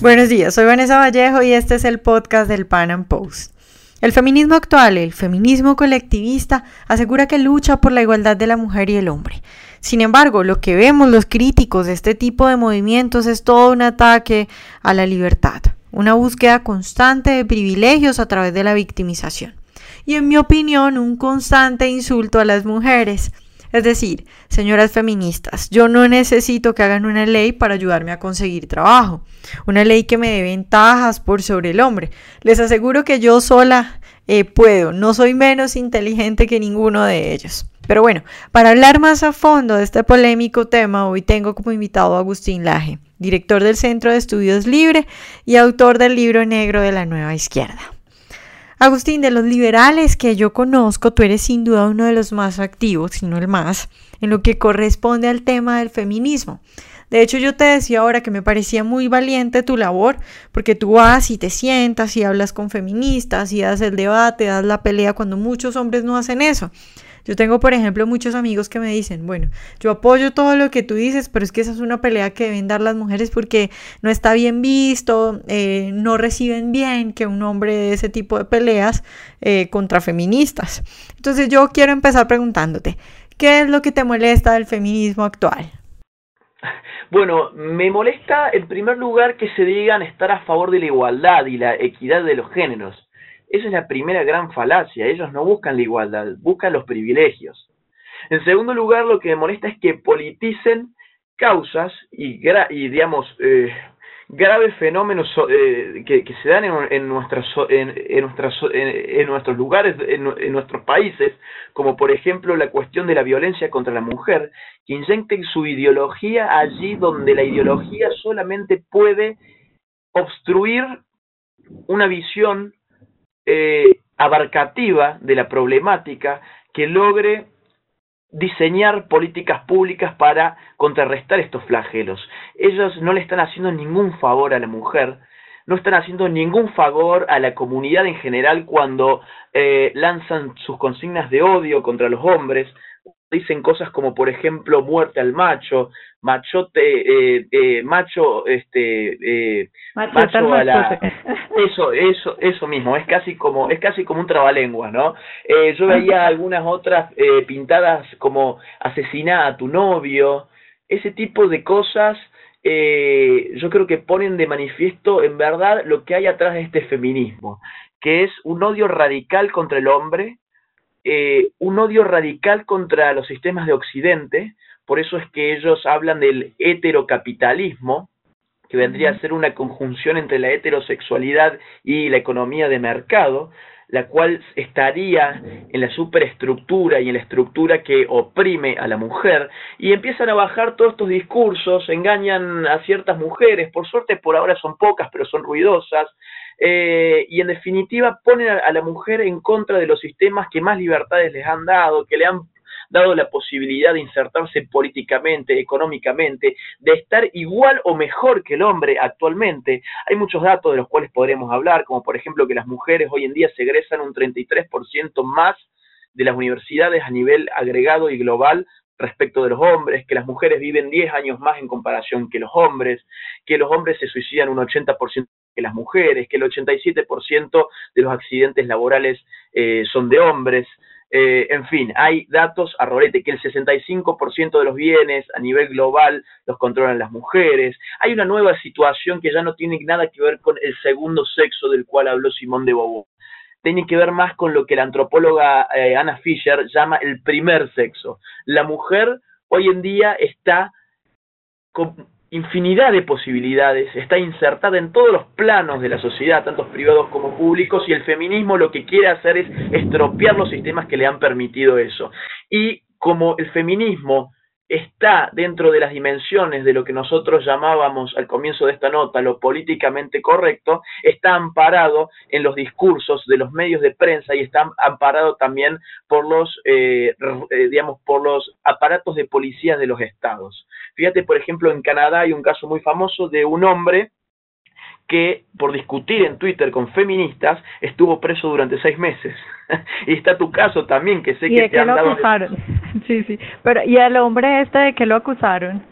Buenos días, soy Vanessa Vallejo y este es el podcast del Pan Am Post. El feminismo actual, el feminismo colectivista, asegura que lucha por la igualdad de la mujer y el hombre. Sin embargo, lo que vemos los críticos de este tipo de movimientos es todo un ataque a la libertad, una búsqueda constante de privilegios a través de la victimización. Y en mi opinión, un constante insulto a las mujeres. Es decir, señoras feministas, yo no necesito que hagan una ley para ayudarme a conseguir trabajo, una ley que me dé ventajas por sobre el hombre. Les aseguro que yo sola eh, puedo, no soy menos inteligente que ninguno de ellos. Pero bueno, para hablar más a fondo de este polémico tema, hoy tengo como invitado a Agustín Laje, director del Centro de Estudios Libre y autor del libro negro de la Nueva Izquierda. Agustín, de los liberales que yo conozco, tú eres sin duda uno de los más activos, si no el más, en lo que corresponde al tema del feminismo. De hecho, yo te decía ahora que me parecía muy valiente tu labor, porque tú vas y te sientas y hablas con feministas y das el debate, das la pelea, cuando muchos hombres no hacen eso. Yo tengo, por ejemplo, muchos amigos que me dicen, bueno, yo apoyo todo lo que tú dices, pero es que esa es una pelea que deben dar las mujeres porque no está bien visto, eh, no reciben bien que un hombre de ese tipo de peleas eh, contra feministas. Entonces yo quiero empezar preguntándote, ¿qué es lo que te molesta del feminismo actual? Bueno, me molesta en primer lugar que se digan estar a favor de la igualdad y la equidad de los géneros. Esa es la primera gran falacia. Ellos no buscan la igualdad, buscan los privilegios. En segundo lugar, lo que me molesta es que politicen causas y, y digamos, eh, graves fenómenos eh, que, se dan en, en, nuestras, en, en, nuestros lugares, en, nuestros países, como por ejemplo la cuestión de la violencia contra la mujer, que inyecten su ideología allí donde la ideología solamente puede obstruir una visión eh, abarcativa de la problemática que logre diseñar políticas públicas para contrarrestar estos flagelos. Ellos no le están haciendo ningún favor a la mujer, no están haciendo ningún favor a la comunidad en general cuando eh, lanzan sus consignas de odio contra los hombres, dicen cosas como por ejemplo muerte al macho, machote, eh, eh, macho, este, eh, macho a la, eso, eso, eso mismo, es casi como, es casi como un trabalengua, ¿no? Eh, yo veía algunas otras eh, pintadas como asesina a tu novio, ese tipo de cosas, eh, yo creo que ponen de manifiesto en verdad lo que hay atrás de este feminismo, que es un odio radical contra el hombre, eh, un odio radical contra los sistemas de Occidente, por eso es que ellos hablan del heterocapitalismo, que vendría a ser una conjunción entre la heterosexualidad y la economía de mercado, la cual estaría en la superestructura y en la estructura que oprime a la mujer, y empiezan a bajar todos estos discursos, engañan a ciertas mujeres, por suerte por ahora son pocas, pero son ruidosas, eh, y en definitiva ponen a, la mujer en contra de los sistemas que más libertades les han dado, que le han dado la posibilidad de insertarse políticamente, económicamente, de estar igual o mejor que el hombre actualmente. Hay muchos datos de los cuales podremos hablar, como por ejemplo que las mujeres hoy en día se egresan un 33% más de las universidades a nivel agregado y global respecto de los hombres, que las mujeres viven 10 años más en comparación que los hombres, que los hombres se suicidan un 80% que las mujeres, que el 87% de los accidentes laborales eh, son de hombres, eh, en fin, hay datos a rolete, que el 65% de los bienes a nivel global los controlan las mujeres. Hay una nueva situación que ya no tiene nada que ver con el segundo sexo del cual habló Simón de Beauvoir tiene que ver más con lo que la antropóloga eh, Anna Fisher llama el primer sexo. La mujer hoy en día está infinidad de posibilidades, está insertada en todos los planos de la sociedad, tanto privados como públicos, y el feminismo lo que quiere hacer es estropear los sistemas que le han permitido eso. Y como el feminismo está dentro de las dimensiones de lo que nosotros llamábamos al comienzo de esta nota lo políticamente correcto, está amparado en los discursos de los medios de prensa y está amparado también por los, eh, eh, digamos, por los aparatos de policías de los estados. Fíjate, por ejemplo, en Canadá hay un caso muy famoso de un hombre que por discutir en Twitter con feministas estuvo preso durante seis meses. y está tu caso también, que sé que te han acusaron? sí, sí. Pero, ¿y al hombre este de qué lo acusaron?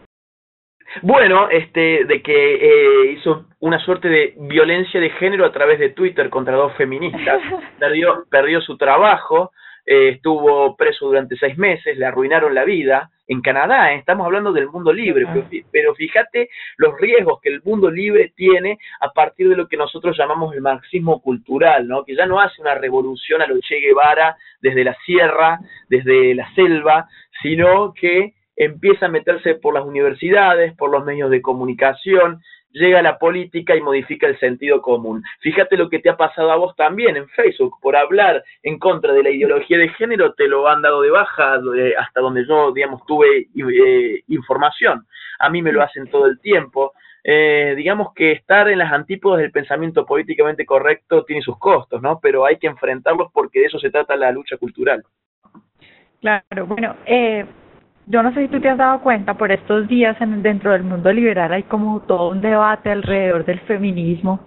Bueno, este, de que eh, hizo una suerte de violencia de género a través de Twitter contra dos feministas, perdió, perdió su trabajo, eh, estuvo preso durante seis meses, le arruinaron la vida. En Canadá, ¿eh? estamos hablando del mundo libre, pero, fíjate los riesgos que el mundo libre tiene a partir de lo que nosotros llamamos el marxismo cultural, ¿no? que ya no hace una revolución a lo Che Guevara desde la sierra, desde la selva, sino que empieza a meterse por las universidades, por los medios de comunicación, llega a la política y modifica el sentido común. Fíjate lo que te ha pasado a vos también en Facebook, por hablar en contra de la ideología de género, te lo han dado de baja eh, hasta donde yo, digamos, tuve eh, información. A mí me lo hacen todo el tiempo. Eh, digamos que estar en las antípodas del pensamiento políticamente correcto tiene sus costos, ¿no? Pero hay que enfrentarlos porque de eso se trata la lucha cultural. Claro, bueno, eh, yo no sé si tú te has dado cuenta, por estos días en, dentro del mundo liberal hay como todo un debate alrededor del feminismo.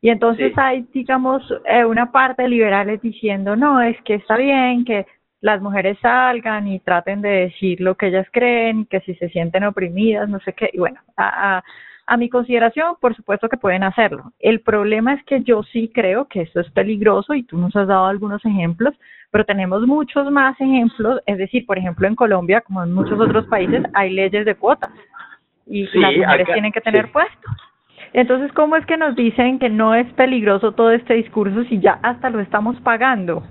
Y entonces hay, digamos, eh, una parte de liberales diciendo, no, es que está bien que las mujeres salgan y traten de decir lo que ellas creen, que si se sienten oprimidas, no sé qué. Y bueno, a, a mi consideración, por supuesto que pueden hacerlo. El problema es que yo sí creo que esto es peligroso y tú nos has dado algunos ejemplos, pero tenemos muchos más ejemplos. Es decir, por ejemplo, en Colombia, como en muchos otros países, hay leyes de cuotas y las mujeres tienen que tener puestos. Entonces, ¿cómo es que nos dicen que no es peligroso todo este discurso si ya hasta lo estamos pagando?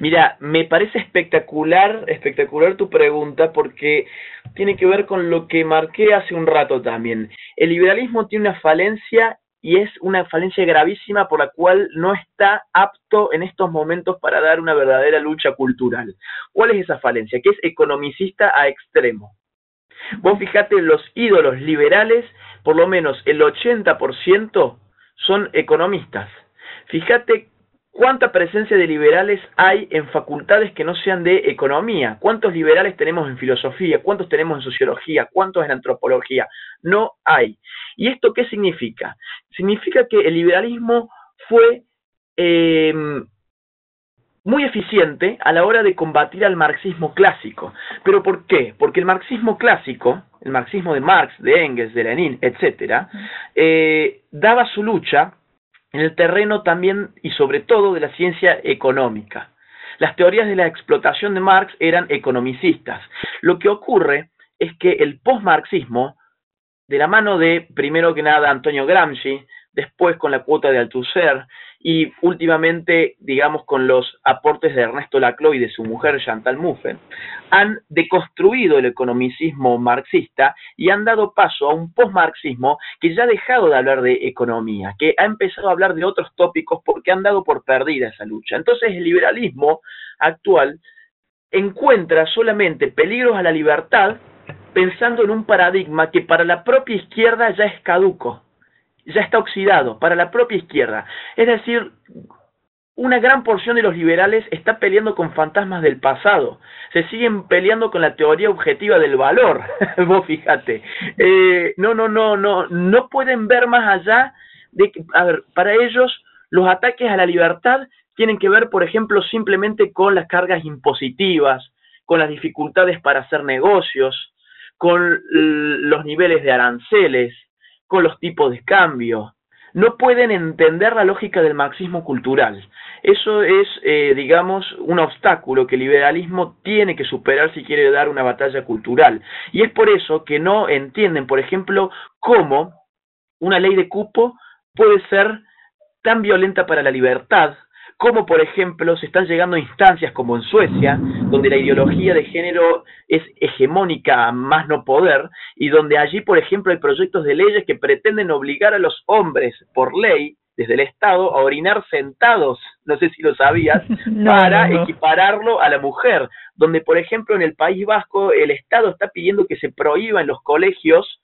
Mira, me parece espectacular, espectacular tu pregunta porque tiene que ver con lo que marqué hace un rato también. El liberalismo tiene una falencia y es una falencia gravísima por la cual no está apto en estos momentos para dar una verdadera lucha cultural. ¿Cuál es esa falencia? Que es economicista a extremo. Vos fijate, los ídolos liberales, por lo menos el 80% son economistas. Fíjate ¿Cuánta presencia de liberales hay en facultades que no sean de economía? ¿Cuántos liberales tenemos en filosofía? ¿Cuántos tenemos en sociología? ¿Cuántos en antropología? No hay. ¿Y esto qué significa? Significa que el liberalismo fue em, muy eficiente a la hora de combatir al marxismo clásico. ¿Pero por qué? Porque el marxismo clásico, el marxismo de Marx, de Engels, de Lenin, etcétera, eh, daba su lucha en el terreno también y sobre todo de la ciencia económica. Las teorías de la explotación de Marx eran economicistas. Lo que ocurre es que el postmarxismo, de la mano de, primero que nada, Antonio Gramsci, después con la cuota de Althusser y últimamente, digamos, con los aportes de Ernesto Laclau y de su mujer Chantal Mouffe, han deconstruido el economicismo marxista y han dado paso a un postmarxismo que ya ha dejado de hablar de economía, que ha empezado a hablar de otros tópicos porque han dado por perdida esa lucha. Entonces el liberalismo actual encuentra solamente peligros a la libertad pensando en un paradigma que para la propia izquierda ya es caduco ya está oxidado para la propia izquierda. Es decir, una gran porción de los liberales está peleando con fantasmas del pasado. Se siguen peleando con la teoría objetiva del valor. Vos fíjate. Eh, no, no, no, no, no pueden ver más allá de que, a ver, para ellos los ataques a la libertad tienen que ver, por ejemplo, simplemente con las cargas impositivas, con las dificultades para hacer negocios, con los niveles de aranceles, con los tipos de cambio. No pueden entender la lógica del marxismo cultural. Eso es, eh, digamos, un obstáculo que el liberalismo tiene que superar si quiere dar una batalla cultural. Y es por eso que no entienden, por ejemplo, cómo una ley de cupo puede ser tan violenta para la libertad como por ejemplo se están llegando a instancias como en Suecia, donde la ideología de género es hegemónica más no poder, y donde allí, por ejemplo, hay proyectos de leyes que pretenden obligar a los hombres por ley desde el Estado a orinar sentados, no sé si lo sabías, para equipararlo a la mujer, donde por ejemplo en el País Vasco el Estado está pidiendo que se prohíba en los colegios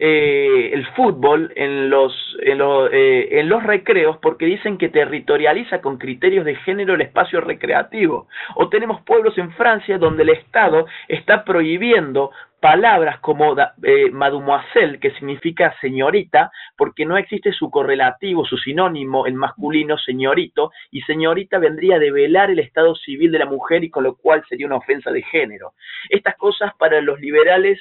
eh, el fútbol en los, en, eh, en los recreos porque dicen que territorializa con criterios de género el espacio recreativo. O tenemos pueblos en Francia donde el Estado está prohibiendo palabras como eh, mademoiselle, que significa señorita, porque no existe su correlativo, su sinónimo en masculino, señorito, y señorita vendría a develar el estado civil de la mujer y con lo cual sería una ofensa de género. Estas cosas para los liberales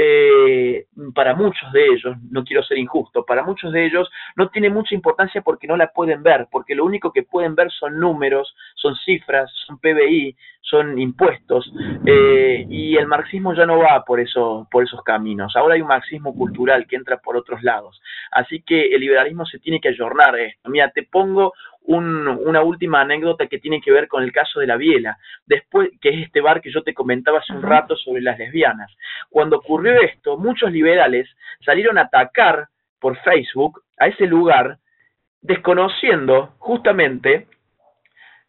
eh, para muchos de ellos, no quiero ser injusto, para muchos de ellos no tiene mucha importancia porque no la pueden ver, porque lo único que pueden ver son números, son cifras, son PBI, son impuestos, eh, y el marxismo ya no va por, eso, por esos caminos. Ahora hay un marxismo cultural que entra por otros lados. Así que el liberalismo se tiene que ayornar a esto. Mira, te pongo una última anécdota que tiene que ver con el caso de la Biela, después que es este bar que yo te comentaba hace un rato sobre las lesbianas. Cuando ocurrió esto, muchos liberales salieron a atacar por Facebook a ese lugar, desconociendo justamente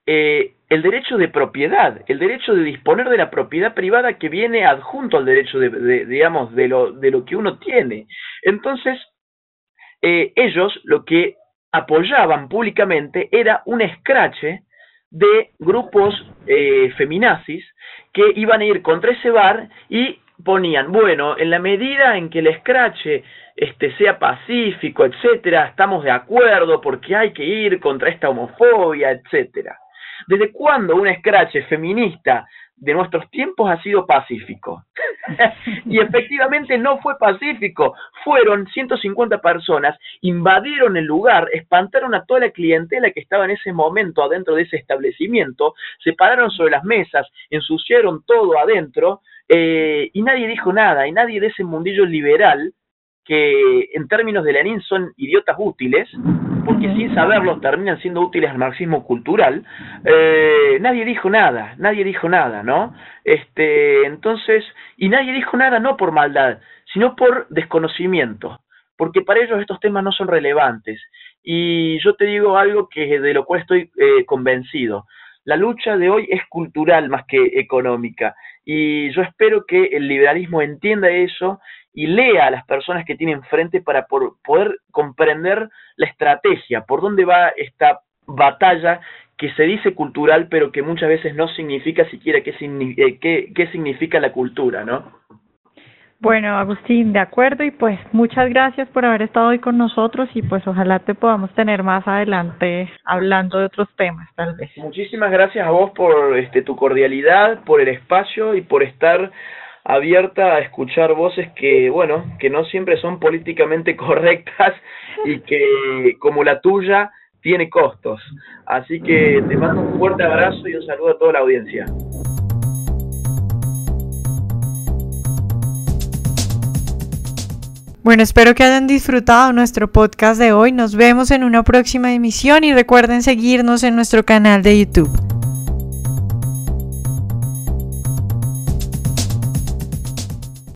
eh, el derecho de propiedad, el derecho de disponer de la propiedad privada que viene adjunto al derecho de, digamos, de lo, de lo que uno tiene. Entonces, eh, ellos lo que apoyaban públicamente era un escrache de grupos eh, feminazis que iban a ir contra ese bar y ponían, bueno, en la medida en que el escrache este, sea pacífico, etcétera, estamos de acuerdo porque hay que ir contra esta homofobia, etcétera. ¿Desde cuándo un escrache feminista de nuestros tiempos ha sido pacífico. y efectivamente no fue pacífico. Fueron 150 personas, invadieron el lugar, espantaron a toda la clientela que estaba en ese momento adentro de ese establecimiento, se pararon sobre las mesas, ensuciaron todo adentro eh, y nadie dijo nada. Y nadie de ese mundillo liberal que en términos de Lenin son idiotas útiles, porque sin saberlo terminan siendo útiles al marxismo cultural, eh, nadie dijo nada, nadie dijo nada, ¿no? Este, entonces, y nadie dijo nada no por maldad, sino por desconocimiento, porque para ellos estos temas no son relevantes. Y yo te digo algo que de lo cual estoy eh, convencido. La lucha de hoy es cultural más que económica. Y yo espero que el liberalismo entienda eso y lea a las personas que tiene enfrente para poder comprender la estrategia, por dónde va esta batalla que se dice cultural, pero que muchas veces no significa siquiera qué, eh, qué, qué significa la cultura, ¿no? Bueno, Agustín, de acuerdo, y pues muchas gracias por haber estado hoy con nosotros y pues ojalá te podamos tener más adelante hablando de otros temas, tal vez. Muchísimas gracias a vos por este, tu cordialidad, por el espacio y por estar abierta a escuchar voces que, bueno, que no siempre son políticamente correctas y que, como la tuya, tiene costos. Así que te mando un fuerte abrazo y un saludo a toda la audiencia. Bueno, espero que hayan disfrutado nuestro podcast de hoy. Nos vemos en una próxima emisión y recuerden seguirnos en nuestro canal de YouTube.